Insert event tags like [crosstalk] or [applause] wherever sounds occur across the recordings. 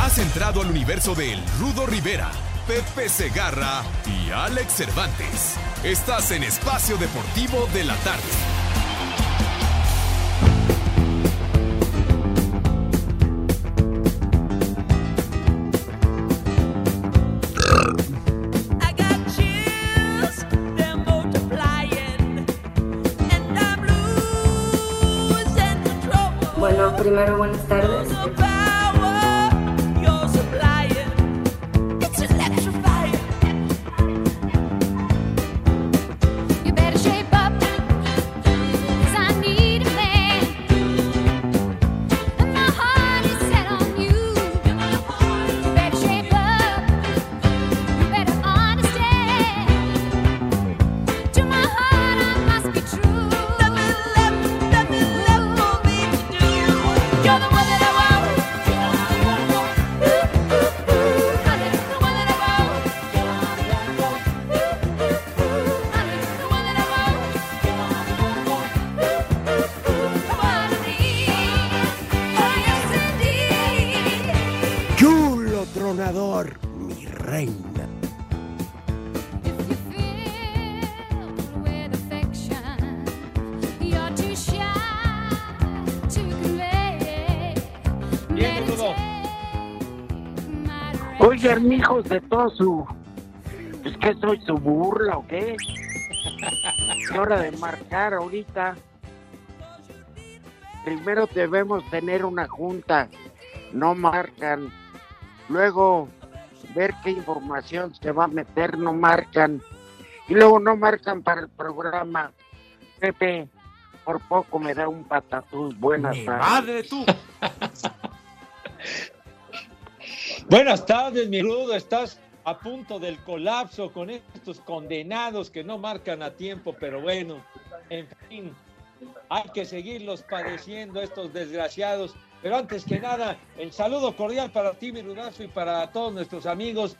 Has entrado al universo de El Rudo Rivera, Pepe Segarra y Alex Cervantes. Estás en Espacio Deportivo de la Tarde. Bueno, primero buenas tardes. Oigan, hijos de todo su. ¿Es que soy su burla o qué? Es hora de marcar ahorita. Primero debemos tener una junta. No marcan. Luego ver qué información se va a meter, no marcan. Y luego no marcan para el programa. Pepe, por poco me da un patatús. Buenas Mi tardes. madre tú. [laughs] Buenas tardes, mi rudo. Estás a punto del colapso con estos condenados que no marcan a tiempo, pero bueno, en fin, hay que seguirlos padeciendo estos desgraciados. Pero antes que nada, el saludo cordial para ti, mi rudazo, y para todos nuestros amigos.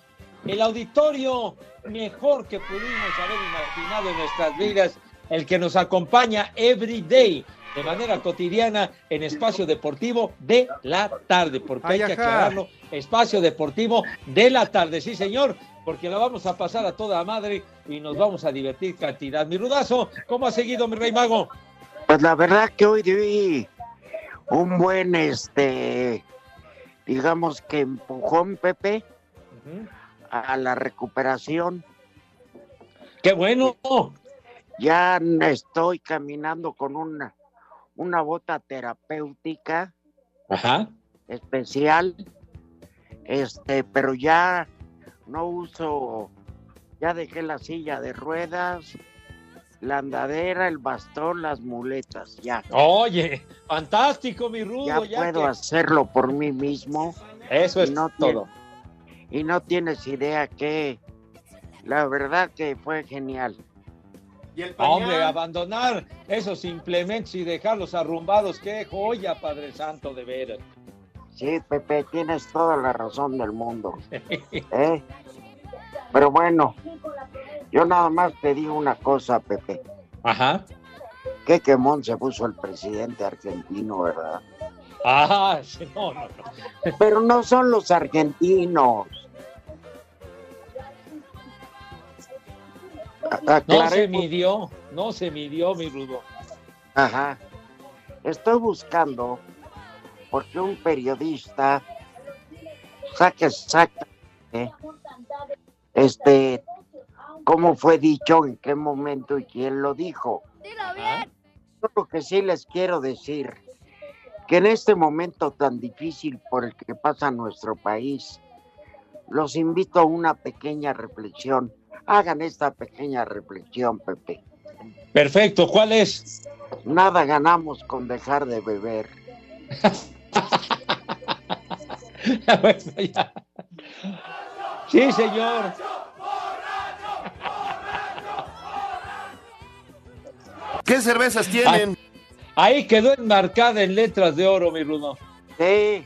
El auditorio mejor que pudimos haber imaginado en nuestras vidas, el que nos acompaña every day, de manera cotidiana, en Espacio Deportivo de la tarde, porque hay Ay, que aclararlo, Espacio Deportivo de la tarde, sí señor, porque la vamos a pasar a toda madre y nos vamos a divertir cantidad. Mi rudazo, ¿cómo ha seguido mi rey mago? Pues la verdad que hoy di un buen, este, digamos que empujón, Pepe, a la recuperación. ¡Qué bueno! Ya estoy caminando con una, una bota terapéutica Ajá. especial, este, pero ya no uso, ya dejé la silla de ruedas, la andadera, el bastón, las muletas, ya. Oye, fantástico, mi rudo. ya Ya, puedo que- hacerlo por mí mismo. Eso es no todo. y no tienes idea que la verdad que fue genial. Y el Hombre, abandonar esos implementos y dejarlos arrumbados, qué joya, Padre Santo, de veras. Sí, Pepe, tienes toda la razón del mundo. [laughs] ¿eh? Pero bueno, yo nada más te digo una cosa, Pepe. Ajá. Qué quemón se puso el presidente argentino, ¿verdad? Ah, sí, no, no, no. Pero no son los argentinos. A- No se midió, no se midió, mi rudo. Ajá. Estoy buscando porque un periodista sea que exactamente este cómo fue dicho, en qué momento y quién lo dijo. Dilo bien. Lo que sí les quiero decir, que en este momento tan difícil por el que pasa nuestro país, los invito a una pequeña reflexión. Hagan esta pequeña reflexión, Pepe. Perfecto, ¿cuál es? Nada ganamos con dejar de beber. [laughs] Sí, señor. ¿Qué cervezas tienen? Ahí quedó enmarcada en letras de oro, mi Rudo. Sí.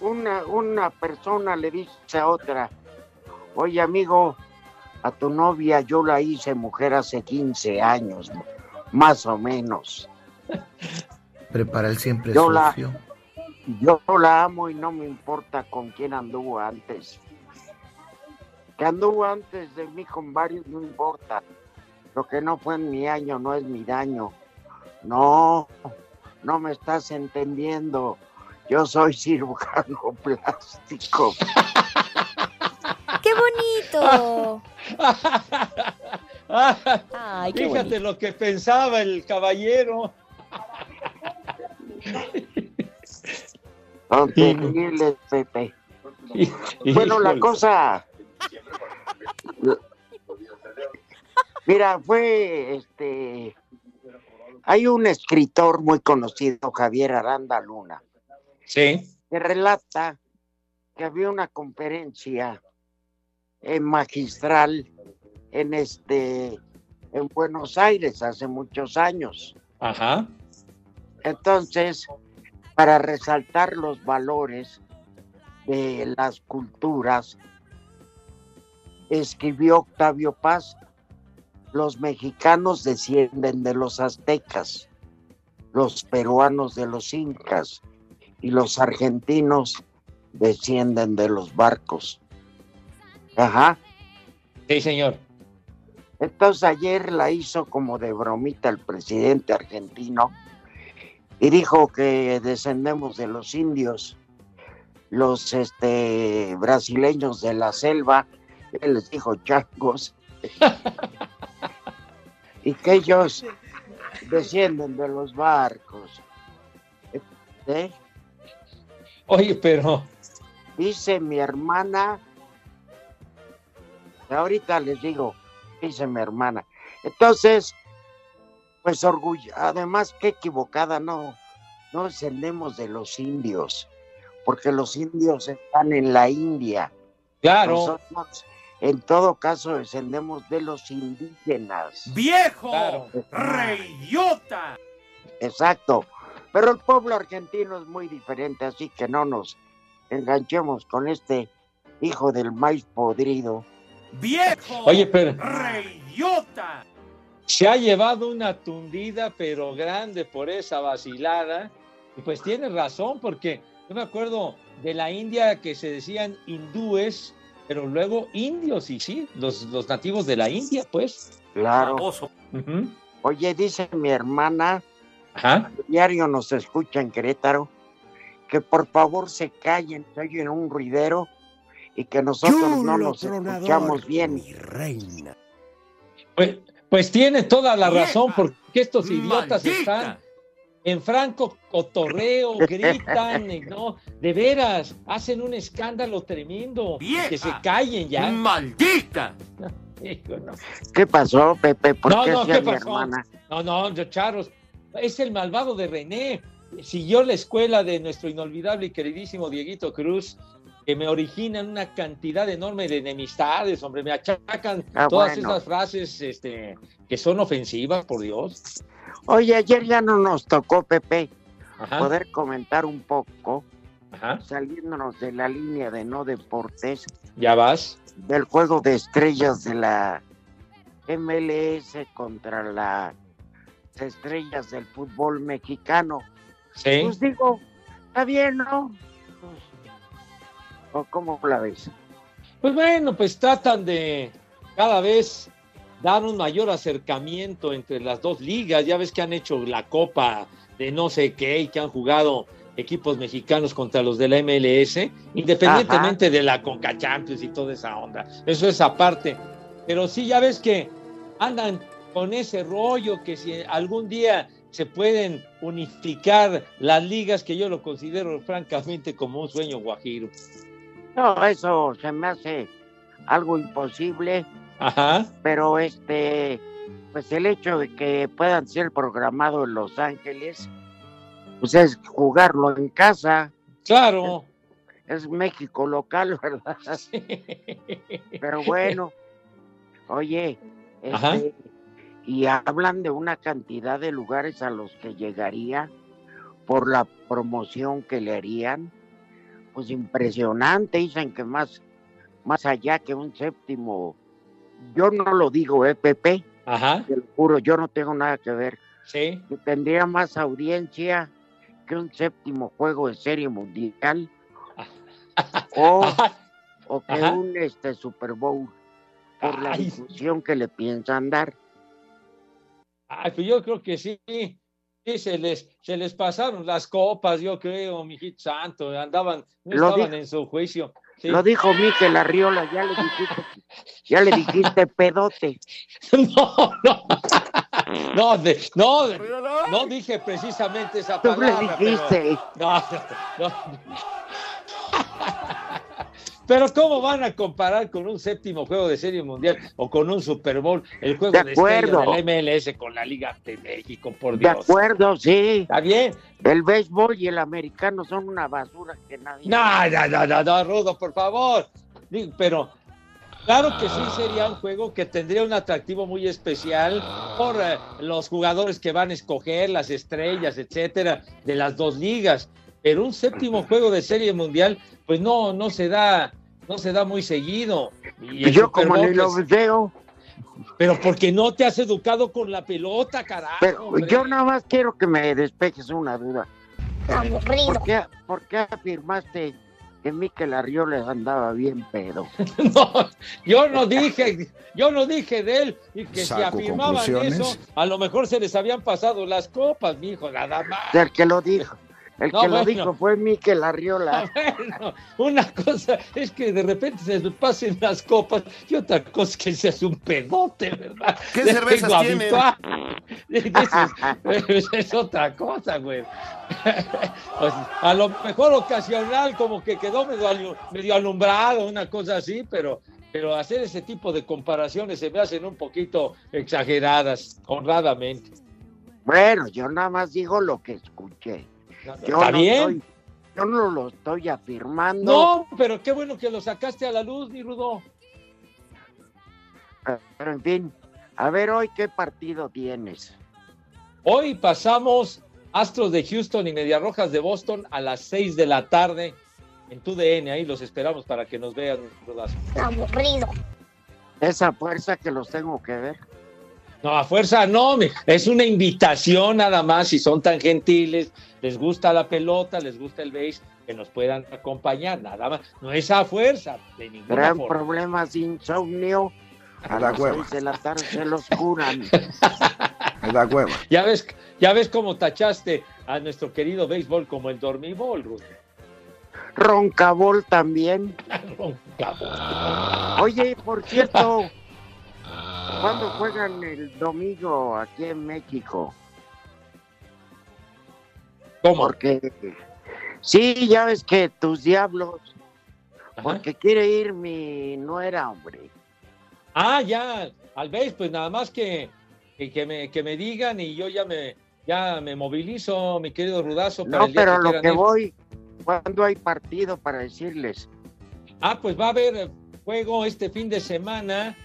Una, una persona le dice a otra, oye amigo, a tu novia yo la hice mujer hace 15 años, más o menos. Prepara el siempre Yo la-. Yo la amo y no me importa con quién anduvo antes. Que anduvo antes de mí con varios no importa. Lo que no fue en mi año no es mi daño. No, no me estás entendiendo. Yo soy [laughs] cirujano plástico. ¡Qué bonito! Ay, qué Fíjate bonito. lo que pensaba el caballero. Son terribles, Pepe. Bueno, la cosa. Mira, fue este. Hay un escritor muy conocido, Javier Aranda Luna, Sí. que relata que había una conferencia en magistral en este en Buenos Aires hace muchos años. Ajá. Entonces, para resaltar los valores de las culturas, escribió Octavio Paz, los mexicanos descienden de los aztecas, los peruanos de los incas y los argentinos descienden de los barcos. Ajá. Sí, señor. Entonces ayer la hizo como de bromita el presidente argentino y dijo que descendemos de los indios, los este brasileños de la selva, él les dijo changos, [laughs] y que ellos descienden de los barcos. ¿Eh? Oye, pero Dice mi hermana, ahorita les digo, dice mi hermana. Entonces, pues orgullo, además que equivocada, no, no descendemos de los indios, porque los indios están en la India. Claro. Nosotros, en todo caso, descendemos de los indígenas. ¡Viejo! Claro. ¡Reidiota! Exacto. Pero el pueblo argentino es muy diferente, así que no nos enganchemos con este hijo del maíz podrido. ¡Viejo! Oye, pero ¡Reidiota! se ha llevado una tundida, pero grande por esa vacilada. Y pues tiene razón, porque yo me acuerdo de la India que se decían hindúes, pero luego indios, y sí, los, los nativos de la India, pues. Claro. Oye, dice mi hermana, Ajá. diario nos escucha en Querétaro, que por favor se callen, se oyen un ruidero y que nosotros no nos tronador, escuchamos bien. mi reina. Pues, pues tiene toda la Vieja, razón, porque estos idiotas maldita. están en franco cotorreo, [laughs] gritan, no, de veras, hacen un escándalo tremendo. Vieja. Que se callen ya. ¡Maldita! [laughs] ¿Qué pasó, Pepe? ¿Por No, qué no, ¿qué pasó? hermana? No, no, yo, Charos, es el malvado de René. Siguió la escuela de nuestro inolvidable y queridísimo Dieguito Cruz, que me originan una cantidad enorme de enemistades, hombre, me achacan Ah, todas bueno. esas frases este, que son ofensivas, por Dios. Oye, ayer ya no nos tocó, Pepe, Ajá, poder comentar un poco, ajá, saliéndonos de la línea de no deportes, ya vas. del juego de estrellas de la MLS contra las estrellas del fútbol mexicano. Sí. Pues digo, está bien, ¿no? Pues, ¿O cómo la ves? Pues bueno, pues tratan de cada vez dar un mayor acercamiento entre las dos ligas. Ya ves que han hecho la copa de no sé qué y que han jugado equipos mexicanos contra los de la MLS, independientemente de la Conca Champions y toda esa onda. Eso es aparte. Pero sí, ya ves que andan con ese rollo que si algún día se pueden unificar las ligas, que yo lo considero francamente como un sueño guajiro. No, eso se me hace algo imposible. Ajá. Pero este, pues el hecho de que puedan ser programados en Los Ángeles, pues es jugarlo en casa. Claro. Es, es México local, [laughs] ¿verdad? Pero bueno, oye, Ajá. este, y hablan de una cantidad de lugares a los que llegaría por la promoción que le harían. Pues impresionante, dicen que más, más allá que un séptimo, yo no lo digo, ¿eh, Pepe? Ajá. Te lo juro, yo no tengo nada que ver. Sí. Que tendría más audiencia que un séptimo juego de serie mundial [laughs] o, o que Ajá. un este Super Bowl por la difusión que le piensan dar. Ay, pues yo creo que sí. Sí, se les, se les pasaron las copas, yo creo, mijito santo. Andaban, no Lo estaban dijo- en su juicio. Sí. Lo dijo Miquel Arriola, ya le dijiste, ya le dijiste pedote. [laughs] No, no. [laughs] No, de- no, no dije precisamente esa Tú le palabra. pero- dijiste. No, no, no. Pero ¿cómo van a comparar con un séptimo juego de serie mundial o con un Super Bowl el juego De de, acuerdo. del MLS con la Liga de México, por De Dios? acuerdo, sí. Está bien. El béisbol y el americano son una basura que nadie. No, no, no, no, no, Rudo, por favor. Pero claro que sí sería un juego que tendría un atractivo muy especial por eh, los jugadores que van a escoger, las estrellas, etcétera, de las dos ligas. Pero un séptimo juego de serie mundial, pues no, no se da, no se da muy seguido. Y Yo Super como Bowl, ni lo pues, veo, pero porque no te has educado con la pelota, carajo. pero hombre. yo nada más quiero que me despejes una duda. Aburrido. ¿Por qué, por qué afirmaste que Miquel Arriola andaba bien pedo? [laughs] No, yo no dije, yo no dije de él y que si Saco afirmaban conclusiones. eso, a lo mejor se les habían pasado las copas, mijo, nada más. El que lo dijo, el No, que lo dijo fue Miquel Arriola. [laughs] Bueno, una cosa es que de repente se les pasen las copas y otra cosa es que se hace un pedote, ¿verdad? ¿Qué Es cervezas tienen? [laughs] Eso es, otra cosa, güey. [laughs] Pues, a lo mejor ocasional, como que quedó medio, medio alumbrado, una cosa así, pero, pero hacer ese tipo de comparaciones se me hacen un poquito exageradas, honradamente. Bueno, yo nada más digo lo que escuché. Yo ¿Está no bien? estoy- yo no lo estoy afirmando. No, pero qué bueno que lo sacaste a la luz, mi Rudo. Pero en fin, a ver hoy qué partido tienes. Hoy pasamos Astros de Houston y Medias Rojas de Boston a las 6 de la tarde en tu DN. Ahí los esperamos para que nos vean. Rudazo. Aburrido. Esa fuerza que los tengo que ver. No, a fuerza no, es una invitación nada más. Si son tan gentiles, les gusta la pelota, les gusta el base, que nos puedan acompañar, nada más. No es a fuerza, de ninguna Gran forma. problemas de insomnio. A Da las hueva. de la tarde se los curan. [laughs] Me da hueva. Ya ves, ya ves cómo tachaste a nuestro querido béisbol como el dormibol, Rudo. Roncabol también. [laughs] Roncabol. Oye, por cierto, [laughs] ¿cuándo juegan el domingo aquí en México? ¿Cómo? Porque sí, ya ves que tus diablos, Ajá. porque quiere ir mi nuera, hombre. Ah, ya, al vez, pues nada más que, que, que me, que me digan y yo ya me, ya me movilizo, mi querido Rudazo. para No, el día pero lo que ir. voy, ¿cuándo hay partido para decirles? Ah, pues va a haber juego este fin de semana.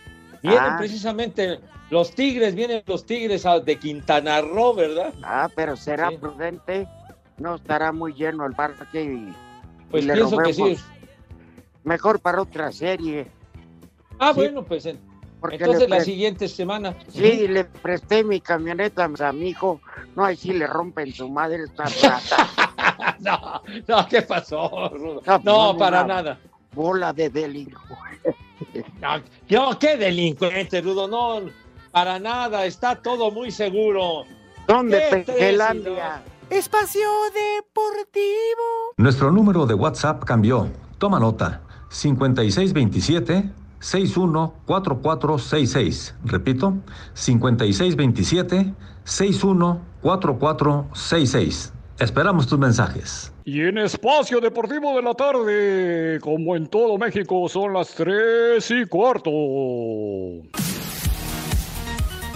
Vienen Ah. precisamente los Tigres, vienen los Tigres de Quintana Roo, ¿verdad? Ah, pero será Sí. prudente, no estará muy lleno el parque y, Pues y le pienso que sí. Mejor para otra serie. Ah, Sí, bueno, pues Porque entonces la siguiente semana. Sí, le presté mi camioneta a mi hijo. No, ahí sí le rompen su madre esta [laughs] rata. no, no, ¿qué pasó, Rudo? No, No, no, para nada. Bola de delincuente. No, no, qué delincuente, Rudo, no, para nada, está todo muy seguro. ¿Dónde, ¿Qué tres y Pejelandia? Espacio Deportivo. Nuestro número de WhatsApp cambió. Toma nota. 5627 614466. Repito, 5627 614466. Esperamos tus mensajes. Y en Espacio Deportivo de la tarde, como en todo México, son las 3 y cuarto.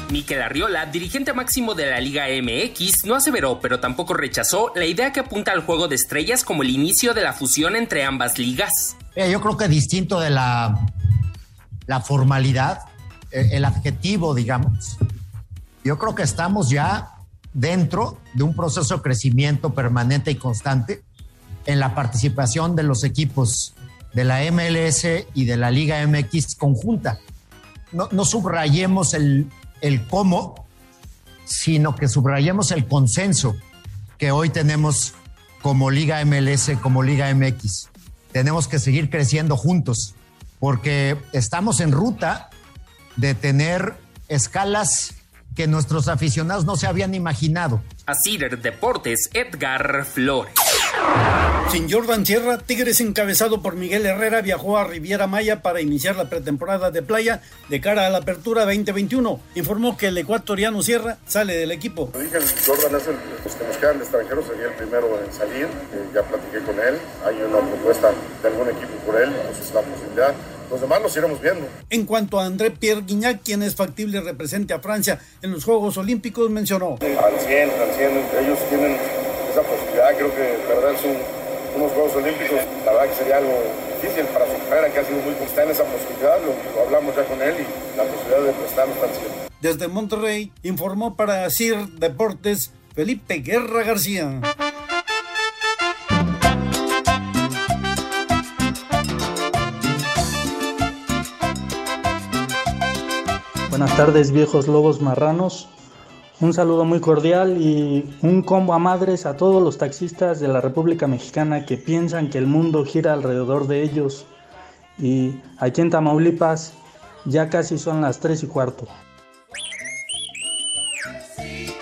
Miquel Arriola, dirigente máximo de la Liga MX, no aseveró, pero tampoco rechazó la idea que apunta al juego de estrellas como el inicio de la fusión entre ambas ligas. yo creo que distinto de la, la formalidad, eh, el adjetivo, digamos, yo creo que estamos ya dentro de un proceso de crecimiento permanente y constante en la participación de los equipos de la MLS y de la Liga MX conjunta. No, no subrayemos el, el cómo, sino que subrayemos el consenso que hoy tenemos como Liga MLS, como Liga MX. Tenemos que seguir creciendo juntos porque estamos en ruta de tener escalas que nuestros aficionados no se habían imaginado. A Cider Deportes, Edgar Flores. Sin Jordan Sierra, Tigres encabezado por Miguel Herrera viajó a Riviera Maya para iniciar la pretemporada de playa de cara a la apertura 2021. Informó que el ecuatoriano Sierra sale del equipo. Dije, Jordan es el, los que nos quedan de extranjeros, sería el primero en salir. Eh, ya platiqué con él. Hay una propuesta de algún equipo por él, entonces la posibilidad los demás los iremos viendo. En cuanto a André Pierre Guignac, quien es factible represente a Francia en los Juegos Olímpicos, mencionó. Al 100, al 100, ellos tienen esa posibilidad, creo que perderse un, unos Juegos Olímpicos, la verdad que sería algo difícil para su carrera, que ha sido muy constante en esa posibilidad, lo, lo, hablamos ya con él y la posibilidad de prestarnos al 100. Desde Monterrey, informó para CIR Deportes Felipe Guerra García. Buenas tardes viejos lobos marranos. Un saludo muy cordial y un combo a madres a todos los taxistas de la República Mexicana que piensan que el mundo gira alrededor de ellos. Y aquí en Tamaulipas ya casi son las 3 y cuarto.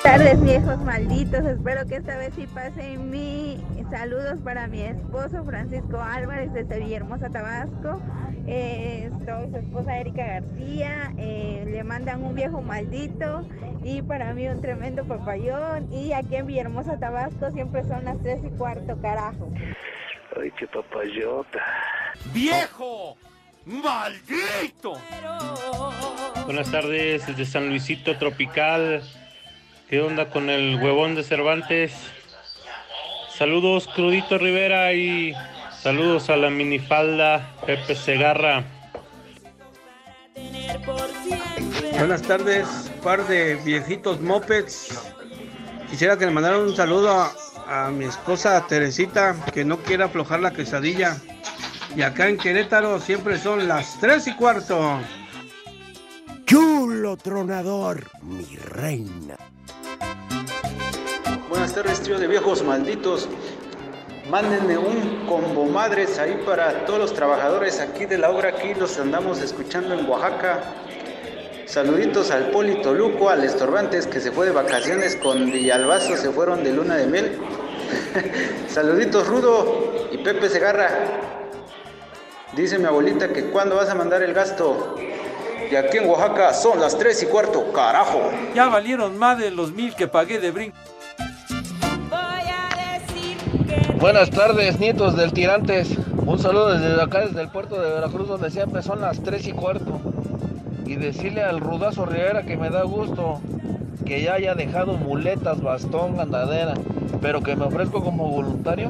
Buenas tardes viejos malditos, espero que esta vez sí pasen mi saludos para mi esposo Francisco Álvarez desde Villahermosa, Tabasco, eh, estoy su esposa Erika García, eh, le mandan un viejo maldito y para mí un tremendo papayón y aquí en Villahermosa, Tabasco siempre son las 3 y cuarto, carajo. Ay, qué papayota. ¡Viejo! ¡Maldito! Buenas tardes, desde San Luisito Tropical. ¿Qué onda con el huevón de Cervantes? Saludos, Crudito Rivera, y saludos a la minifalda Pepe Segarra. Buenas tardes, par de viejitos mopeds. Quisiera que le mandaran un saludo a, a mi esposa Teresita, que no quiere aflojar la quesadilla. Y acá en Querétaro siempre son las tres y cuarto. Chulo tronador, mi reina. Buenas tardes, trío de viejos malditos. Mándenme un combo madres ahí para todos los trabajadores aquí de la obra. Aquí los andamos escuchando en Oaxaca. Saluditos al Poli Toluco, al Estorbantes que se fue de vacaciones con Villalbazo, se fueron de luna de miel. [laughs] Saluditos Rudo y Pepe Segarra. Dice mi abuelita que cuando vas a mandar el gasto. Y aquí en Oaxaca son las 3 y cuarto, carajo. Ya valieron más de los mil que pagué de brinco. Buenas tardes, nietos del Tirantes. Un saludo desde acá, desde el puerto de Veracruz, donde siempre son las 3 y cuarto. Y decirle al Rudazo Rivera que me da gusto que ya haya dejado muletas, bastón, andadera, pero que me ofrezco como voluntario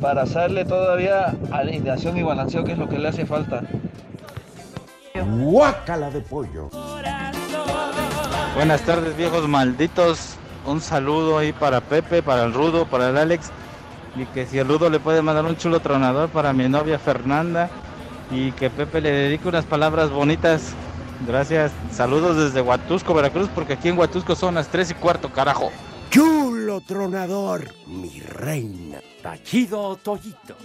para hacerle todavía alineación y balanceo, que es lo que le hace falta. Guácala de pollo. Buenas tardes, viejos malditos. Un saludo ahí para Pepe, para el Rudo, para el Alex. Y que si el Rudo le puede mandar un chulo tronador para mi novia Fernanda. Y que Pepe le dedique unas palabras bonitas. Gracias. Saludos desde Huatusco, Veracruz, porque aquí en Huatusco son las 3 y cuarto, carajo. Chulo tronador, mi reina. Tachido Toyito.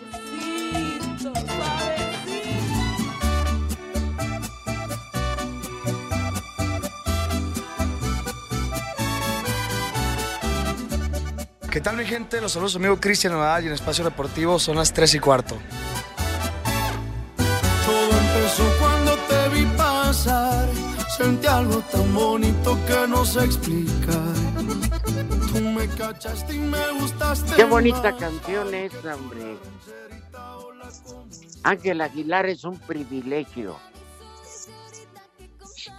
¿Qué tal mi gente? Los saludos amigo Cristian Nadal y en Espacio Deportivo son las 3 y cuarto. Todo empezó cuando te vi pasar. Sentí algo tan bonito que no sé explicar. Tú me cachaste y me gustaste. Qué bonita canción es, hombre. Ángel Aguilar es un privilegio.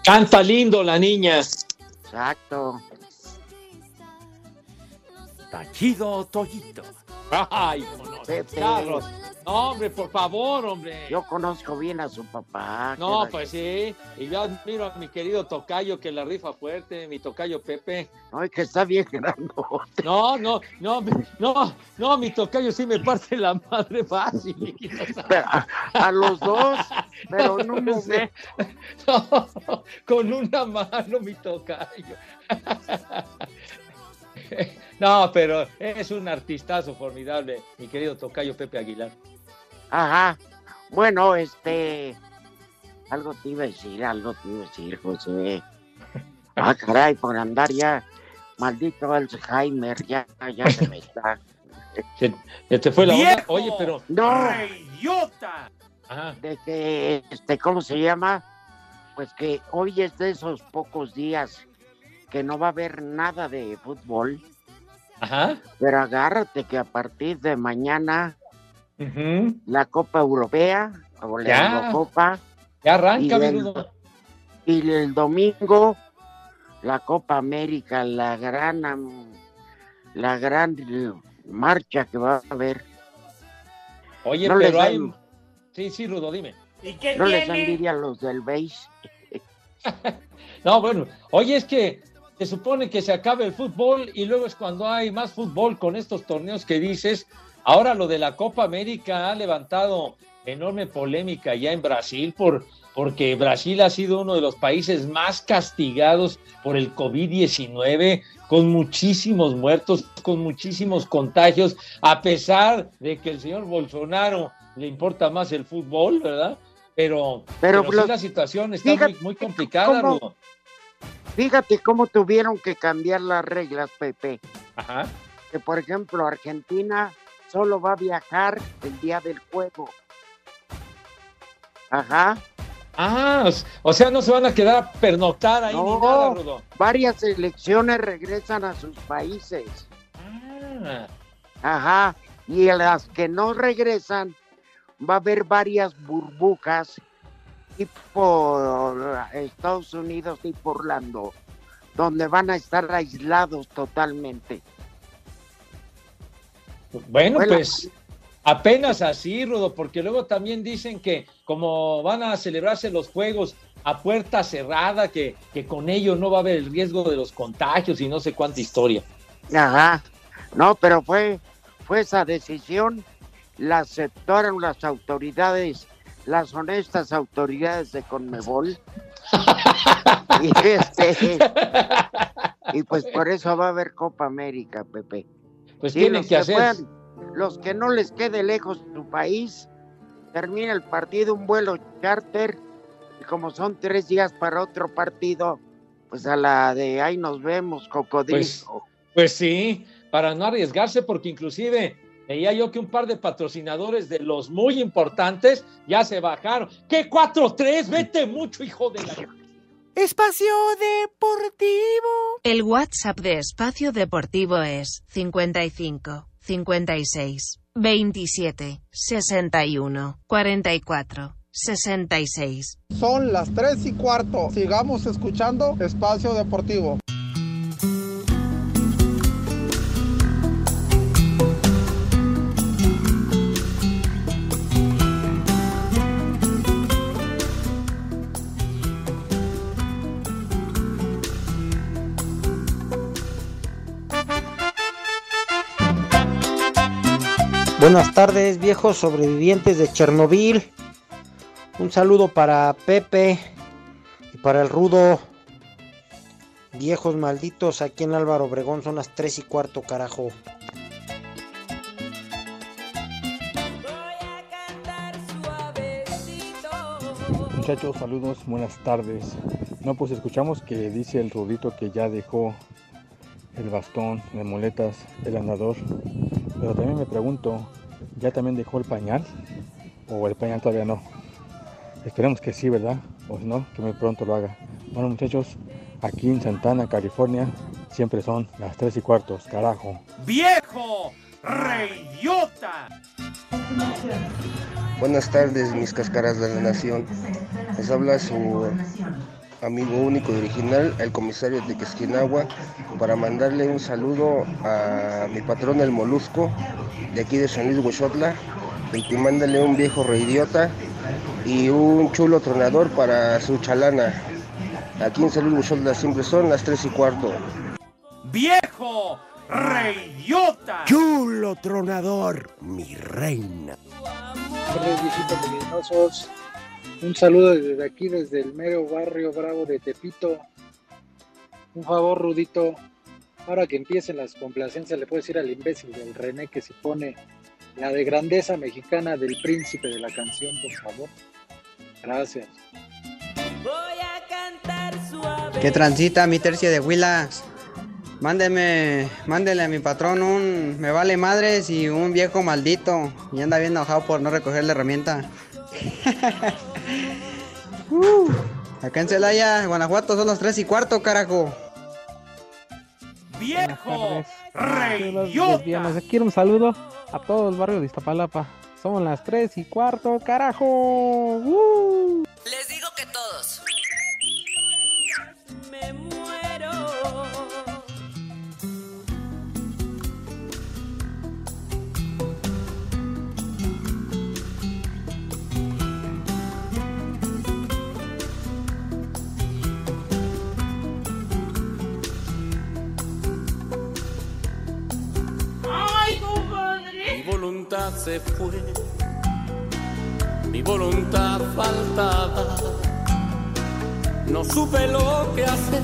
Canta lindo la niña. Exacto. Tachido Toyito. Ay, Carlos. No, hombre, por favor, hombre. Yo conozco bien a su papá. No, pues sí. Y yo admiro a mi querido tocayo que la rifa fuerte, mi tocayo Pepe. Ay, que está bien grandote. No, no, no, no, no, mi tocayo sí me parte la madre fácil. A, a los dos, pero un Sí. momento. No, con una mano mi tocayo. [laughs] No, pero es un artistazo formidable, mi querido tocayo Pepe Aguilar. Ajá. Bueno, este. Algo te iba a decir, algo te iba a decir, José. [laughs] Ah, caray, por andar ya. Maldito Alzheimer, ya, ya se me está. Se, se te fue la onda. Oye, pero. No. ¡Idiota! De que, este, ¿cómo se llama? Pues que hoy es de esos pocos días que no va a haber nada de fútbol. Ajá. Pero agárrate que a partir de mañana la Copa Europea o la Ya. Eurocopa. Ya arranca, y el, y el domingo la Copa América, la gran am- la gran marcha que va a haber. Oye, No les pero hay. dan- Sí, sí, Rudo, dime. no les envidia a los del BASE. [laughs] No, bueno, oye, es que se supone que se acabe el fútbol y luego es cuando hay más fútbol con estos torneos que dices. Ahora lo de la Copa América ha levantado enorme polémica ya en Brasil por, porque Brasil ha sido uno de los países más castigados por el COVID-19, con muchísimos muertos, con muchísimos contagios, a pesar de que el señor Bolsonaro le importa más el fútbol, ¿verdad? Pero, Pero pero sí los- la situación está fíjate muy, muy complicada, cómo- Rudo. Fíjate cómo tuvieron que cambiar las reglas, Pepe. Ajá. Que por ejemplo Argentina solo va a viajar el día del juego. Ajá. Ah, o sea, no se van a quedar a pernoctar ahí ni nada, Rudo. varias selecciones regresan a sus países. Ah, Ajá. Y las que no regresan, va a haber varias burbujas tipo Estados Unidos, tipo Orlando, donde van a estar aislados totalmente. Bueno, Bueno. pues apenas así, Rudo, porque luego también dicen que como van a celebrarse los juegos a puerta cerrada, que, que con ello no va a haber el riesgo de los contagios y no sé cuánta historia. Ajá. No, pero fue, fue esa decisión, la aceptaron las autoridades, las honestas autoridades de Conmebol. [laughs] y, este, y pues por eso va a haber Copa América, Pepe. Pues Sí, tienen que hacer. puedan- los que no les quede lejos su país, termina el partido, un vuelo charter, y como son tres días para otro partido, pues a la de ahí nos vemos, cocodrilo. Pues, pues sí, para no arriesgarse, porque inclusive veía yo que un par de patrocinadores de los muy importantes ya se bajaron. ¿Qué 4-3? Vete mucho, hijo de la... Espacio Deportivo. El WhatsApp de Espacio Deportivo es 55 56 27 61 44 66. Son las 3 y cuarto. Sigamos escuchando Espacio Deportivo. Buenas tardes, viejos sobrevivientes de Chernobyl. Un saludo para Pepe y para el Rudo. Viejos malditos, aquí en Álvaro Obregón son las 3 y cuarto, carajo. Muchachos, saludos, buenas tardes. No, pues escuchamos que dice el Rudito que ya dejó el bastón, las muletas, el andador. Pero también me pregunto, ¿ya también dejó el pañal? ¿O el pañal todavía no? Esperemos que sí, ¿verdad? O si no, que muy pronto lo haga. Bueno, muchachos, aquí en Santana, California, siempre son las 3 y cuartos, carajo. ¡Viejo! ¡Reyota! Buenas tardes, mis cascaras de la nación. Les habla su amigo único y original, el comisario de Quesquinagua, para mandarle un saludo a mi patrón el Molusco, de aquí de San Luis Huixotla, y que mándale un viejo reidiota y un chulo tronador para su chalana. Aquí en San Luis Huixotla siempre son las 3 y cuarto. ¡Viejo! ¡Reyota! Chulo tronador, mi reina. Venenosos. Un saludo desde aquí, desde el mero barrio bravo de Tepito. Un favor, Rudito. Ahora que empiecen las complacencias, le puedes decir al imbécil del René que se pone la de grandeza mexicana del príncipe de la canción, por favor. Gracias. Que transita mi tercia de huilas. Mándeme, mándele a mi patrón un me vale madres y un viejo maldito. Y anda bien enojado por no recoger la herramienta. [laughs] Uh, acá en Celaya, Guanajuato, son las 3 y cuarto, carajo. ¡Viejo! lesbianas. Aquí quiero un saludo a todo el barrio de Iztapalapa. Somos las 3 y cuarto, carajo. ¡Uh! Les digo que todos. Me voluntad se fue, mi voluntad faltaba. No supe lo que hacer,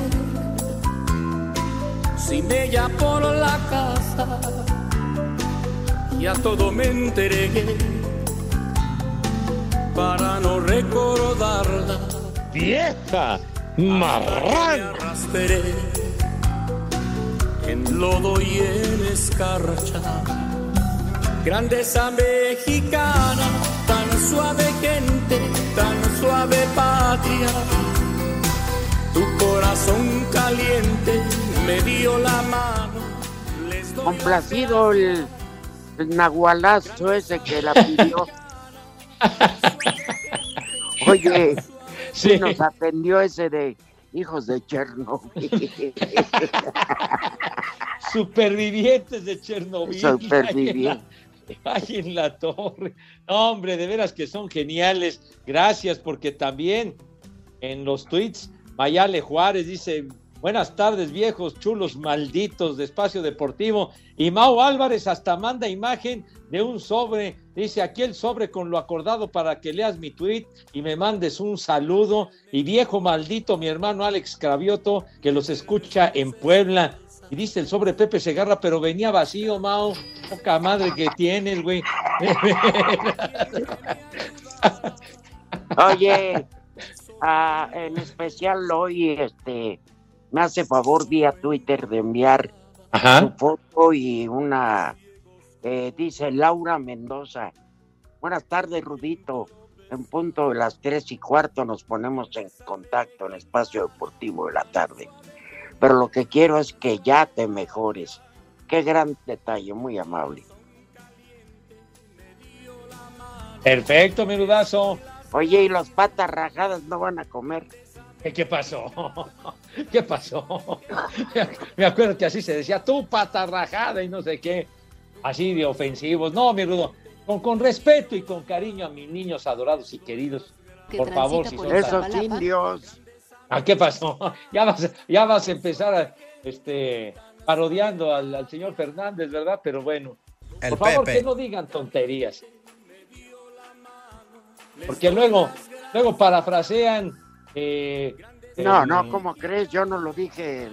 sin ella por la casa. Y a todo me entregué para no recordarla. ¡Vieja! ¡Marrana! arrastré en lodo y en escarcha. Grandeza mexicana, tan suave gente, tan suave patria. Tu corazón caliente me dio la mano. Les doy Complacido el, el nahualazo ese que la pidió. [laughs] Oye, Sí. sí nos atendió ese de hijos de Chernobyl. [laughs] Supervivientes de Chernobyl. Supervivientes. [laughs] Ahí en la torre. Hombre, de veras que son geniales. Gracias, porque también en los tweets, Mayale Juárez dice: Buenas tardes, viejos, chulos, malditos de espacio deportivo. Y Mau Álvarez hasta manda imagen de un sobre. Dice: Aquí el sobre con lo acordado para que leas mi tweet y me mandes un saludo. Y viejo maldito, mi hermano Alex Cravioto, que los escucha en Puebla. Y dice el sobre Pepe Segarra, pero venía vacío, Mao. Poca madre que tienes, güey. [laughs] Oye, ah, en especial hoy, este, me hace favor vía Twitter de enviar su foto y una, eh, dice Laura Mendoza. Buenas tardes, Rudito. En punto de las tres y cuarto nos ponemos en contacto en Espacio Deportivo de la tarde. Pero lo que quiero es que ya te mejores. Qué gran detalle, muy amable. Perfecto, menudazo. Oye, y las patas rajadas no van a comer. ¿Qué, pasó? ¿Qué pasó? [laughs] [laughs] Me acuerdo que así se decía, tú pata rajada y no sé qué. Así de ofensivos. No, mi rudo, con, con respeto y con cariño a mis niños adorados y queridos. Que Por favor, si por son Esos indios. ¿A qué pasó? [laughs] Ya vas, ya vas a empezar a, este, parodiando al, al señor Fernández, ¿verdad? Pero bueno, El por favor, Pepe. que no digan tonterías. Porque luego, luego parafrasean. eh, No, el- no, ¿cómo crees? Yo no lo dije.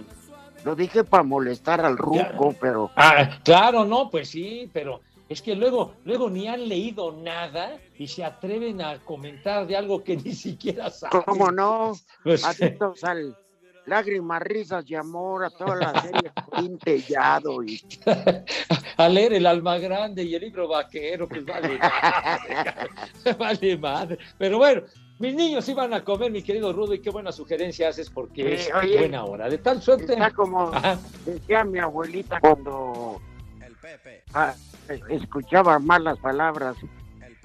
Lo dije para molestar al ruco, pero. Ah, claro, no, pues sí, pero es que luego, luego ni han leído nada y se atreven a comentar de algo que [laughs] ni siquiera saben. ¿Cómo no? [laughs] Pues- Adictos al, Lágrimas, risas y amor a toda la serie [laughs] Tellado y a leer el alma grande y el libro vaquero, pues vale madre, vale madre. Pero bueno, mis niños iban a comer, mi querido Rudo, y qué buena sugerencia haces porque es buena hora. De tal suerte. Está como decía mi abuelita cuando ah, escuchaba malas palabras.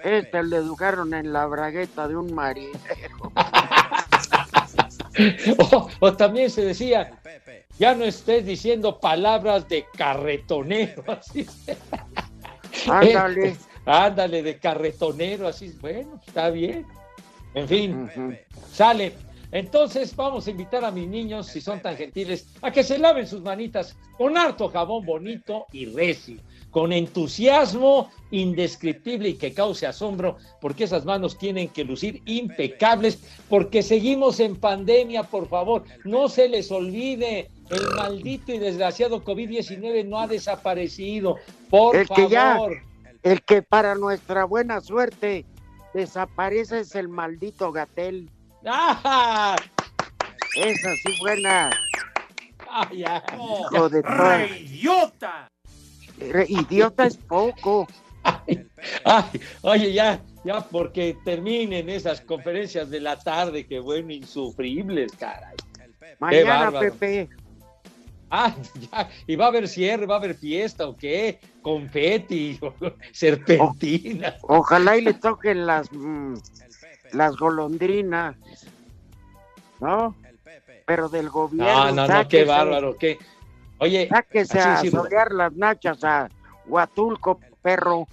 Este le educaron en la bragueta de un marinero. [laughs] o, también se decía, ya no estés diciendo palabras de carretonero, [laughs] así. Ándale. [laughs] Ándale, de carretonero, así. Bueno, está bien. En fin, sale. Entonces vamos a invitar a mis niños, si son tan gentiles, a que se laven sus manitas con harto jabón bonito y recio, con entusiasmo indescriptible y que cause asombro, porque esas manos tienen que lucir impecables, porque seguimos en pandemia, por favor, no se les olvide, el maldito y desgraciado COVID-19 no ha desaparecido, por el favor. Que ya, el que para nuestra buena suerte desaparece es el maldito Gatel. ¡Ah! Esa sí buena. ¡Ah, ya! Hijo de idiota! Idiota es poco. Ay, oye, ya, ya, porque terminen esas conferencias de la tarde, que bueno, insufribles, caray. Mañana, Pepe. Ah, ya, y va a haber cierre, va a haber fiesta o qué, confeti, [laughs] serpentina. ojalá y le toquen las, mm, las golondrinas, ¿no? Pero del gobierno. No, no, no, qué bárbaro, qué. Oye, sáquese a solear las nachas a Huatulco, perro.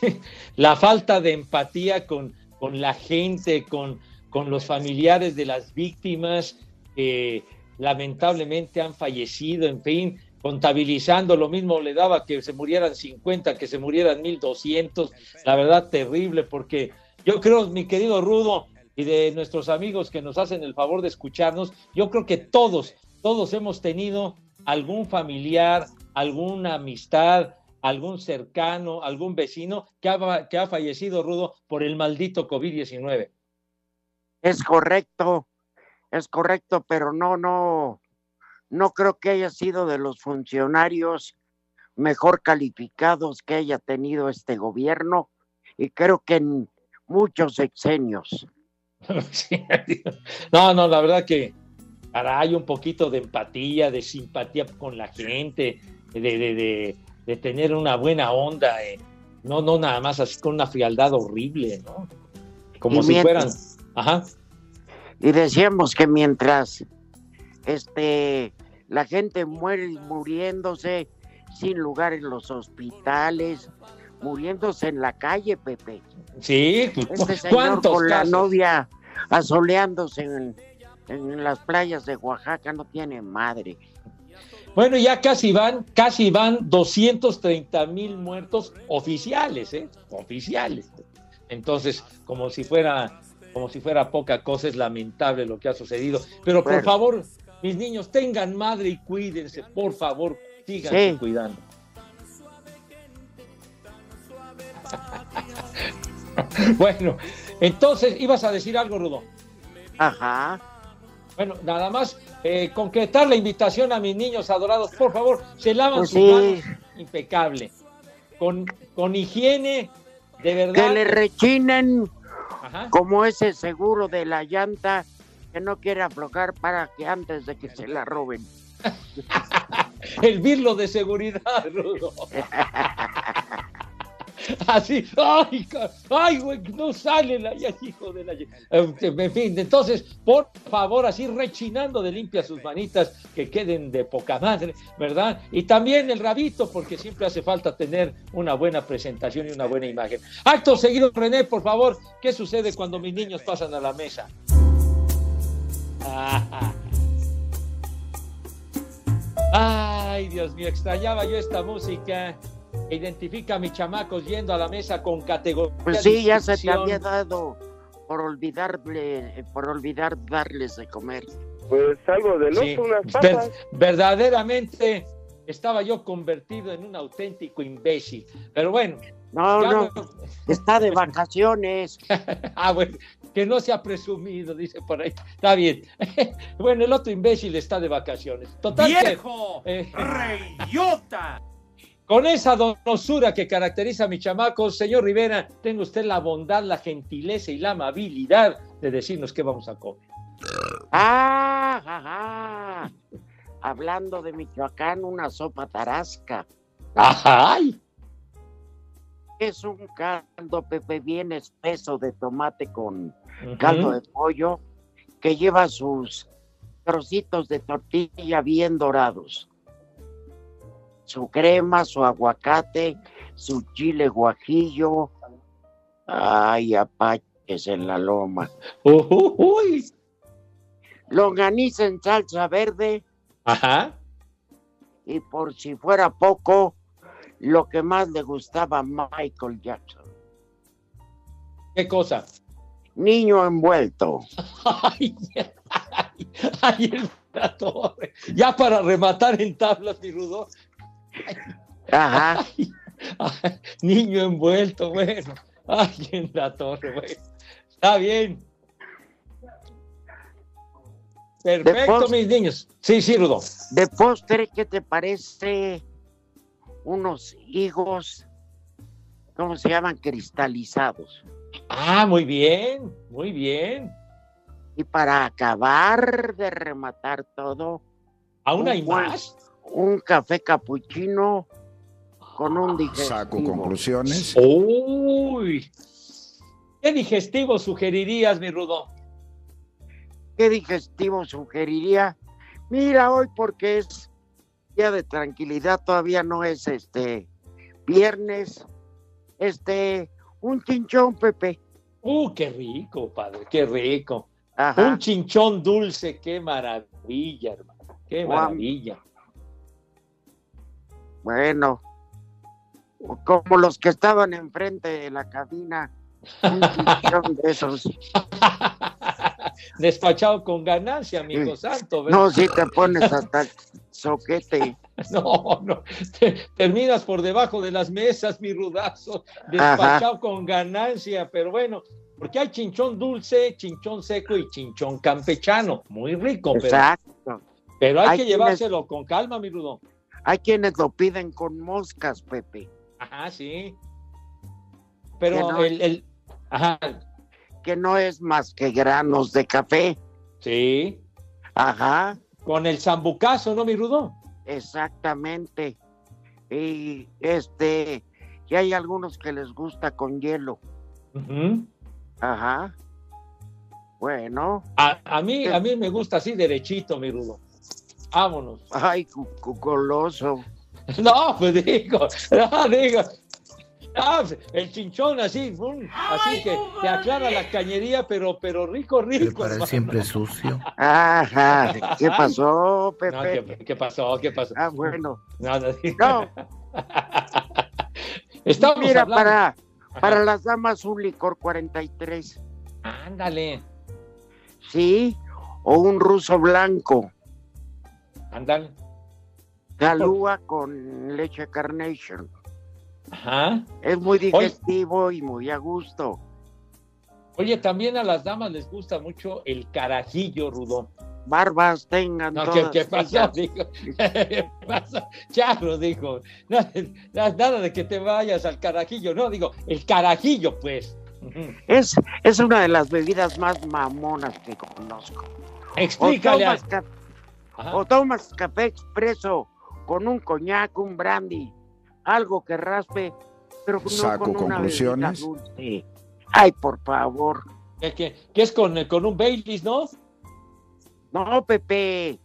[laughs] La falta de empatía con, con la gente, con, con los familiares de las víctimas, eh, lamentablemente han fallecido, en fin, contabilizando lo mismo le daba que se murieran 50, que se murieran 1200, la verdad terrible, porque yo creo, mi querido Rudo, y de nuestros amigos que nos hacen el favor de escucharnos, yo creo que todos, todos hemos tenido algún familiar, alguna amistad, algún cercano, algún vecino que ha, que ha fallecido, Rudo, por el maldito COVID-19. Es correcto es correcto, pero no, no, no creo que haya sido de los funcionarios mejor calificados que haya tenido este gobierno y creo que en muchos exenios. [laughs] no, no, la verdad que hay un poquito de empatía, de simpatía con la gente, de, de, de, tener una buena onda, eh. no, no nada más así con una frialdad horrible, ¿no? Como si fueran, ajá y decíamos que mientras este la gente muere muriéndose sin lugar en los hospitales, muriéndose en la calle, Pepe. Sí, [laughs] este señor con la novia asoleándose en, en las playas de Oaxaca no tiene madre. Bueno, ya casi van, casi van 230 mil muertos oficiales, ¿eh? Oficiales. Entonces, como si fuera como si fuera poca cosa, es lamentable lo que ha sucedido. Pero por favor, mis niños, tengan madre y cuídense, por favor, sigan cuidando. [laughs] bueno, entonces, ¿ibas a decir algo, Rudo? Ajá. Bueno, nada más eh, concretar la invitación a mis niños adorados, por favor, se lavan pues sus manos impecable, con, con higiene, de verdad. Que le rechinen como ese seguro de la llanta que no quiere aflojar para que antes de que se la roben. [laughs] El birlo de seguridad, Rudo. [laughs] [laughs] Así, ay, ay, güey, no sale la hijo de la. En fin, entonces, por favor, así rechinando de limpia sus manitas, que queden de poca madre, ¿verdad? Y también el rabito, porque siempre hace falta tener una buena presentación y una buena imagen. Acto seguido, René, por favor, ¿qué sucede cuando mis niños pasan a la mesa? [laughs] Ay, Dios mío, extrañaba yo esta música identifica a mis chamacos yendo a la mesa con categoría. Pues sí, ya se te había dado por olvidarle, por olvidar darles de comer. Pues algo de loco, unas papas. verdaderamente estaba yo convertido en un auténtico imbécil. Pero bueno. No, no, está de vacaciones. [laughs] ah, bueno. que no se ha presumido, dice por ahí. Está bien. [laughs] bueno, el otro imbécil está de vacaciones. Total ¡Viejo! Eh, [laughs] ¡Reyota! Con esa donosura que caracteriza a mi chamaco, señor Rivera, tenga usted la bondad, la gentileza y la amabilidad de decirnos qué vamos a comer. Ah, hablando de Michoacán, una sopa tarasca. ¡Ay! Es un caldo, Pepe, bien espeso de tomate con caldo de pollo que lleva sus trocitos de tortilla bien dorados su crema, su aguacate, su chile guajillo. Ay, apaches en la loma. Uy. Longaniza en salsa verde. Ajá. Y por si fuera poco, lo que más le gustaba a Michael Jackson. ¿Qué cosa? Niño envuelto. Ay, ay, el Ya para rematar en tablas, mi rudo, Ajá. niño envuelto, bueno. Ay, en la torre, bueno. Está bien. Perfecto, mis niños. Sí, sí, Rudo. De postre, ¿qué te parece? Unos higos, ¿cómo se llaman? Cristalizados. Ah, muy bien, muy bien. Y para acabar de rematar todo. ¿Aún hay más? Un café capuchino con un digestivo. Saco conclusiones. Uy. ¿Qué digestivo sugerirías, mi Rudo? ¿Qué digestivo sugeriría? Mira, hoy porque es día de tranquilidad, todavía no es este viernes. Este, un chinchón, Pepe. Uh, qué rico, padre, qué rico. Un chinchón dulce, qué maravilla, hermano. Qué maravilla. Bueno, como los que estaban enfrente de la cabina, un de esos. [laughs] Despachado con ganancia, amigo santo. No, si te pones hasta el soquete. [laughs] No, no, terminas por debajo de las mesas, mi rudazo, despachado con ganancia, pero bueno, porque hay chinchón dulce, chinchón seco y chinchón campechano, muy rico, Exacto. pero, hay, que llevárselo con calma, mi rudo. Hay quienes lo piden con moscas, Pepe. Ajá, sí. Pero el, Ajá. Que no es más que granos de café. Sí. Ajá. Con el zambucazo, ¿no, mi rudo? Exactamente. Y este, y hay algunos que les gusta con hielo. Ajá. Bueno. A, mí, a mí me gusta así derechito, mi rudo. Vámonos. Ay, goloso. [laughs] No, pues digo, [laughs] no, digo. Pues, el chinchón así, así que te aclara la cañería, pero, pero rico, rico. para siempre sucio. Ajá, ¿qué [laughs] pasó, Pepe? ¿qué, pasó? ¿Qué pasó? Ah, bueno. Nada. No. Estamos Mira, para, para las damas un licor 43. Ándale. Sí, o un ruso blanco. Ándale. Calúa con leche carnation. Ajá. Es muy digestivo y muy a gusto. Oye, también a las damas les gusta mucho el carajillo, Rudo. Barbas tengan no, ¿qué, pasó? [laughs] Dijo. Charro, dijo. nada de que te vayas al carajillo, no, digo, el carajillo, pues. Es, es una de las bebidas más mamonas que conozco. Explícale. O tomas café expreso con un coñac, un brandy, algo que raspe, pero no Saco con conclusiones. dulce. Ay, por favor. ¿Qué, es con, con un Baileys, no? No, Pepe.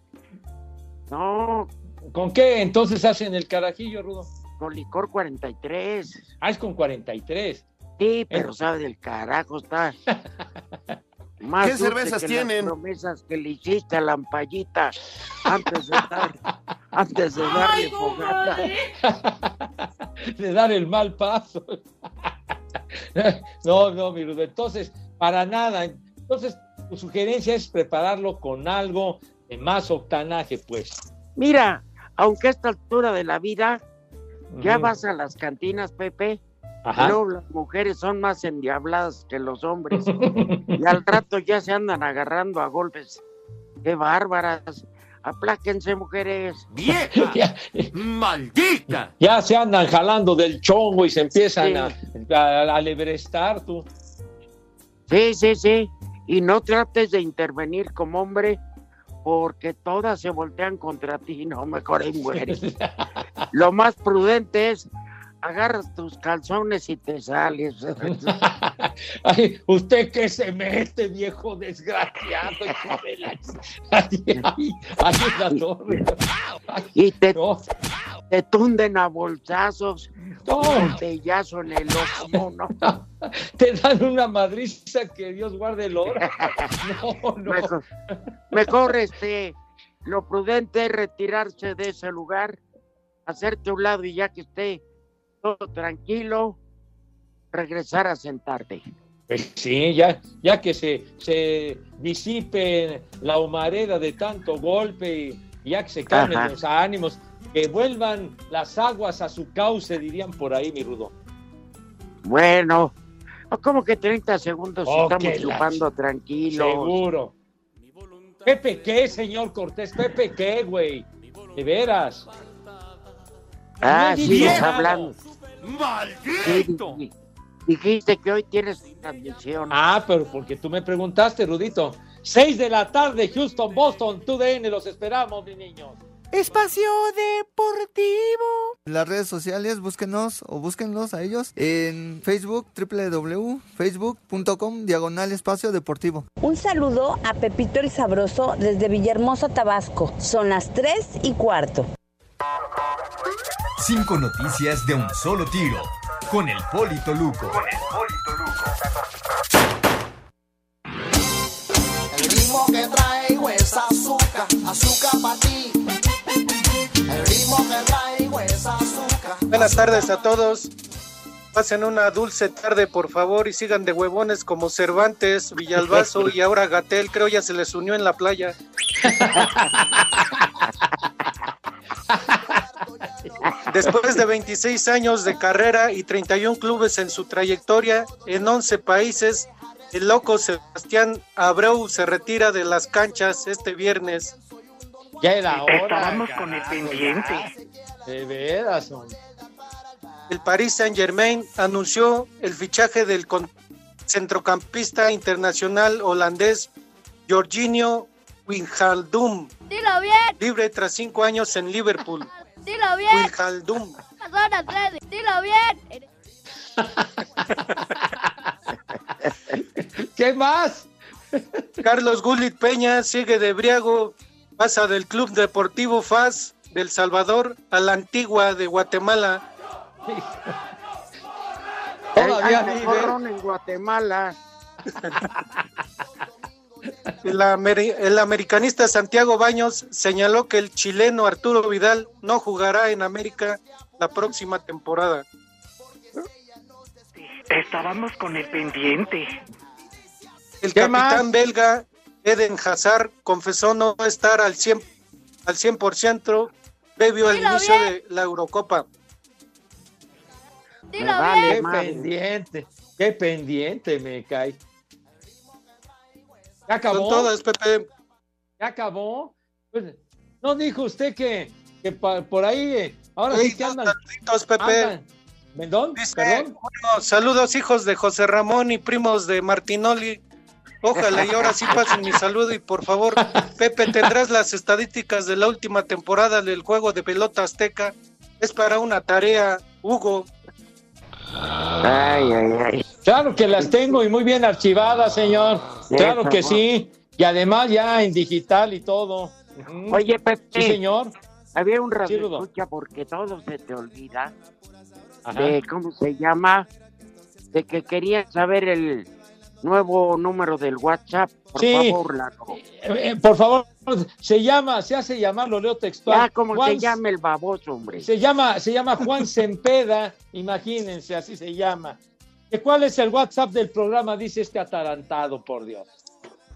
No. ¿Con qué entonces hacen el carajillo, Rudo? Con licor 43. Ah, es con 43. Sí, pero sabe del carajo, está. [laughs] ¿Qué cervezas tienen? Las promesas que le hiciste a la ampallita antes de dar, [laughs] antes de darle fogata. [laughs] de dar el mal paso. [laughs] no, no, mi Rudo. Entonces, para nada. Entonces, tu sugerencia es prepararlo con algo de más octanaje, pues. Mira, aunque a esta altura de la vida ya vas a las cantinas, Pepe, Luego las mujeres son más endiabladas que los hombres. y al rato ya se andan agarrando a golpes. ¡Qué bárbaras! Apláquense, mujeres. ¡Vieja! [laughs] ¡Maldita! Ya se andan jalando del chongo y se empiezan a, a, a tú. Sí, sí, sí. Y no trates de intervenir como hombre porque todas se voltean contra ti, no, mejor ahí mueres. [laughs] Lo más prudente es agarras tus calzones y te sales. [laughs] Ay, usted que se mete, viejo desgraciado. y te, te tunden a bolsazos, un botellazo en el ojo, ¿no? [laughs] Te dan una madriza que Dios guarde el oro. [laughs] No, no. Mejor, mejor este, lo prudente es retirarse de ese lugar, hacerte a un lado y ya que esté tranquilo, regresar a sentarte. Pues sí, ya, ya que se, se disipe la humareda de tanto golpe y ya que se calmen los ánimos, que vuelvan las aguas a su cauce, dirían por ahí, mi rudo. Bueno, como que 30 segundos estamos chupando tranquilo. Seguro. Pepe, ¿qué, señor Cortés? Pepe, ¿qué, güey? De veras. Ah, sigues hablando. ¡Maldito! dijiste que hoy tienes transmisión. Ah, pero porque tú me preguntaste, Rudito. 6 de la tarde, Houston, Boston, TUDN, los esperamos, mi niños. Espacio Deportivo. En las redes sociales, búsquenos o búsquenlos a ellos en Facebook, www.facebook.com, diagonal espacio deportivo. Un saludo a Pepito el Sabroso desde Villahermosa, Tabasco. Son las 3 y cuarto. Cinco noticias de un solo tiro. Con el Polito Luco. Con el Polito Luco. El ritmo que traigo es azúcar, azúcar para ti. El ritmo que traigo es azúcar. Buenas tardes a todos. Pasen una dulce tarde, por favor, y sigan de huevones como Cervantes, Villalbazo y ahora Gatel. Creo ya se les unió en la playa. [laughs] [laughs] Después de 26 años de carrera y 31 clubes en su trayectoria en 11 países, el loco Sebastián Abreu se retira de las canchas este viernes. Ya era hora. Estábamos con el pendiente. De veras, El Paris Saint-Germain anunció el fichaje del centrocampista internacional holandés Jorginho Wijnaldum. Dilo bien. Libre tras cinco años en Liverpool. [laughs] Dilo bien. Wijnaldum. [laughs] Dilo bien. [laughs] ¿Qué más? Carlos Gulit Peña sigue de briago, pasa del Club Deportivo FAS del Salvador a la Antigua de Guatemala. Todavía vive en Guatemala. [laughs] El, el, americanista Santiago Baños señaló que el chileno Arturo Vidal no jugará en América la próxima temporada. Estábamos con el pendiente. El capitán belga Eden Hazard confesó no estar al 100%, al 100% previo al inicio de la Eurocopa. Me vale, qué pendiente, qué pendiente me cae. ¿Ya acabó? Con todas, Pepe. ¿Ya acabó? Pues, ¿No dijo usted que, que por ahí, eh, ahora sí, que andan? Pepe. ¿Mendón? ¿Perdón? Bueno, saludos hijos de José Ramón y primos de Martinoli. Ojalá y ahora sí pasen mi saludo y por favor, Pepe, tendrás las estadísticas de la última temporada del juego de pelota azteca. Es para una tarea, Hugo. Ay, ay, ay. Claro que las tengo y muy bien archivadas, señor. Claro que sí. Y además ya en digital y todo. Oye, Pepe. Sí, señor. Había un radio escucha porque todo se te olvida. De, ¿Cómo se llama? De que quería saber el nuevo número del WhatsApp. Por favor, Lalo. Eh, por favor, se llama, se hace llamar, lo leo textual. Ya, como se llama el baboso, hombre. Se llama, se llama Juan [laughs] Sempeda, imagínense, así se llama. ¿Cuál es el WhatsApp del programa? Dice este atarantado, por Dios.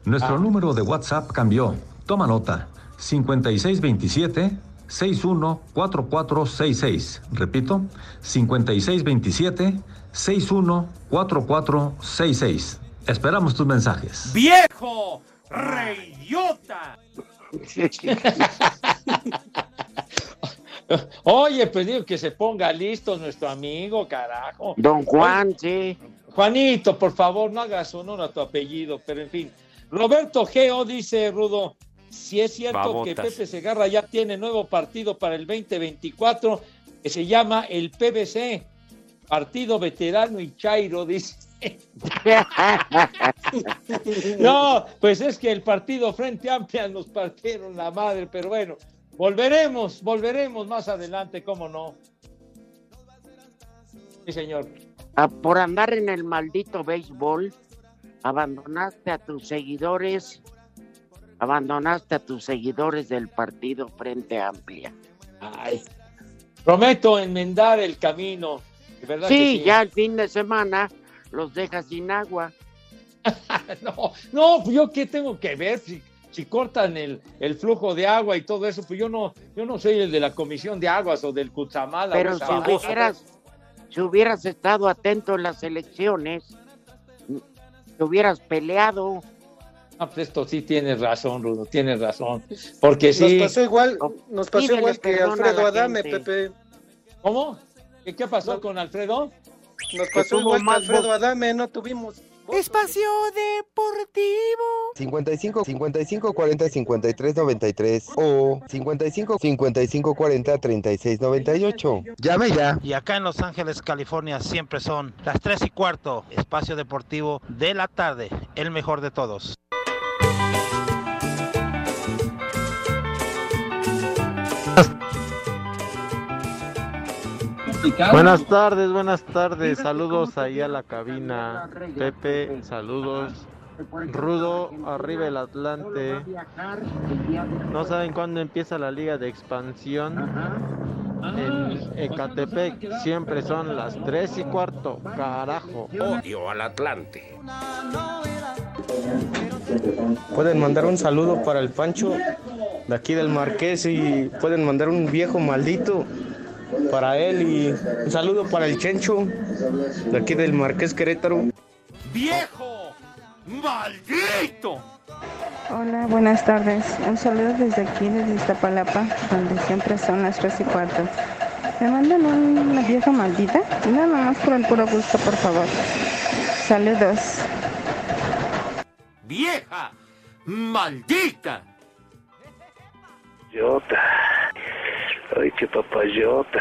Nuestro Ah. número de WhatsApp cambió. Toma nota. 5627 5627-614466. Repito, 5627-614466. Esperamos tus mensajes. ¡Viejo! ¡Reyota! [laughs] Oye, pues digo que se ponga listo nuestro amigo, carajo. Don Juan, Oye, Juanito, por favor, no hagas honor a tu apellido, pero en fin. Roberto Geo dice, Rudo, si es cierto que. Pepe Segarra ya tiene nuevo partido para el 2024, que se llama el PBC, Partido Veterano y Chairo, dice. [laughs] No, pues es que el partido Frente Amplia nos partieron la madre, pero bueno, volveremos, volveremos más adelante, cómo no. Sí, señor. Ah, por andar en el maldito béisbol, abandonaste a tus seguidores, abandonaste a tus seguidores del partido Frente Amplia. Ay, prometo enmendar el camino. que Sí, ya el fin de semana los dejas sin agua. [laughs] No, no, pues yo qué tengo que ver si, si cortan el, el flujo de agua y todo eso, pues yo no, yo no soy el de la comisión de aguas o del Cutzamala. Pero si hubieras, si hubieras estado atento en las elecciones, te hubieras peleado. Ah, pues esto sí tienes razón, Rudo, tienes razón. Porque sí. Nos pasó igual, nos pasó igual que Alfredo Adame, gente. Pepe. ¿Cómo? ¿Qué, qué pasó con Alfredo? Nos pasó igual que más Alfredo. Adame, no tuvimos. Espacio Deportivo. 55 55 40 53 93 o 55 55 40 36 98. Llame ya. Y acá en Los Ángeles, California, siempre son las 3 y cuarto, espacio deportivo de la tarde, el mejor de todos. Buenas tardes, buenas tardes. Saludos ahí a la cabina. Pepe, saludos. Rudo, arriba el Atlante. No saben cuándo empieza la liga de expansión. En Ecatepec siempre son las 3 y cuarto. Carajo. Odio al Atlante. Pueden mandar un saludo para el Pancho de aquí del Marqués y pueden mandar un viejo maldito para él y un saludo para el Chencho de aquí del Marqués Querétaro. ¡Viejo! ¡Maldito! Hola, buenas tardes. Un saludo desde aquí, desde Iztapalapa, donde siempre son las 3 y cuarto. ¿Me mandan una vieja maldita? Nada más por el puro gusto, por favor. Saludos. ¡Vieja! ¡Maldita! Jota. Ay, qué papayota.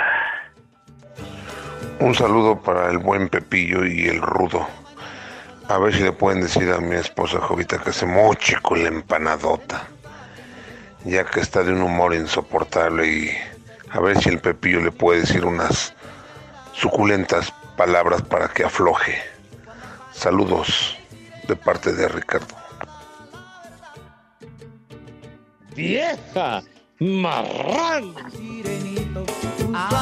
Un saludo para el buen Pepillo y el Rudo. A ver si le pueden decir a mi esposa Jovita que se moche con la empanadota. Ya que está de un humor insoportable y a ver si el Pepillo le puede decir unas suculentas palabras para que afloje. Saludos de parte de Ricardo. ¡Vieja! Al año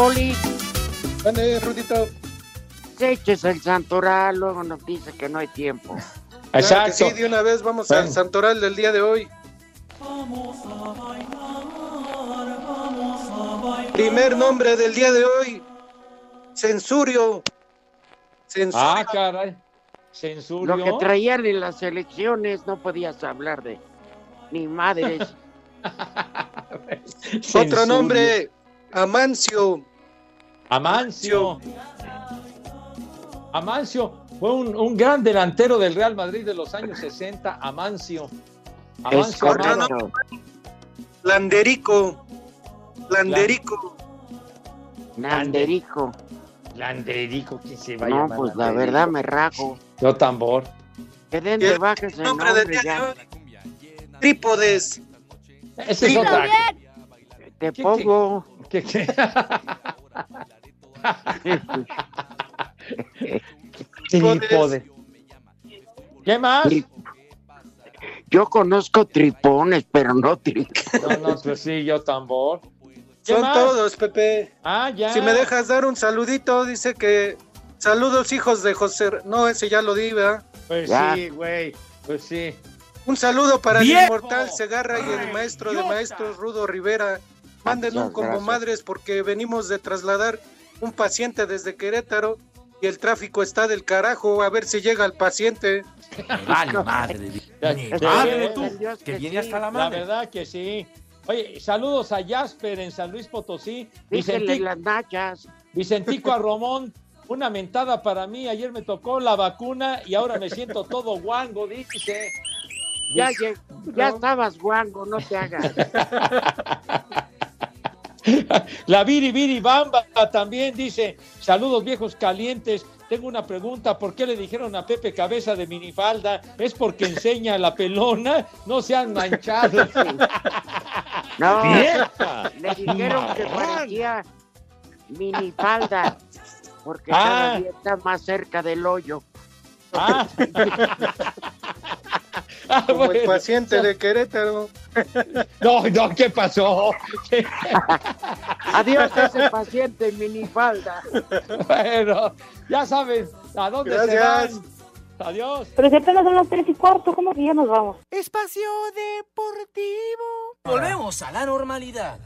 Poli, Dale, Rudito. se eches el santoral, luego nos dice que no hay tiempo. Claro que sí, de una vez vamos al santoral del día de hoy. Primer nombre del día de hoy. Censurio. Censurio. Ah, caray. Censurio. Lo que traían en las elecciones no podías hablar de ni madres. [laughs] Otro nombre. Amancio. Amancio. Amancio fue un, un gran delantero del Real Madrid de los años 60, Amancio. Amancio Amaro. Landerico. Landerico. Landerico. Landerico, que se vaya No, pues la verdad me rajo. Yo tambor. Que den de el bajas el nombre de ya. Trípodes. Esa es otra. Te pongo. ¿Qué, qué? [laughs] Trípode. ¿Qué más? Yo conozco tripones, pero no tripones. No, no, pues sí, yo tambor. ¿Qué Son más? todos, Pepe. Ah, ya. Si me dejas dar un saludito, dice que saludos hijos de José. No, ese ya lo di, ¿verdad? Pues Ya. sí, güey. Pues sí. Un saludo para ¡Viejo! el inmortal Segarra y el maestro de maestros Rudo Rivera. Manden un como gracias. madres porque venimos de trasladar un paciente desde Querétaro y el tráfico está del carajo. A ver si llega el paciente. [laughs] Vale, madre. Ya, Ni ya, madre ya, tú, ya, que ya, viene sí, hasta la La madre. verdad que sí. Oye, saludos a Jasper en San Luis Potosí. Dígale Vicenti- las nachas. Vicentico Arromón, una mentada para mí. Ayer me tocó la vacuna y ahora me siento todo guango, dice. Ya, lleg- ya estabas guango, no te hagas. [laughs] La Viri Viri Bamba también dice, saludos viejos calientes, tengo una pregunta, ¿por qué le dijeron a Pepe cabeza de minifalda? ¿Es porque enseña la pelona? No sean manchados. [laughs] No, Vieja. le dijeron que Marrán. parecía minifalda, porque Ah. cada día está más cerca del hoyo. Ah. [laughs] [laughs] Como el paciente de Querétaro. [laughs] No, no, ¿qué pasó? [laughs] Adiós ese paciente en minifalda. bueno, ya saben a dónde Gracias. se van. Adiós. Pero si apenas son las tres y cuarto, ¿cómo que ya nos vamos? Espacio Deportivo. Volvemos a la normalidad.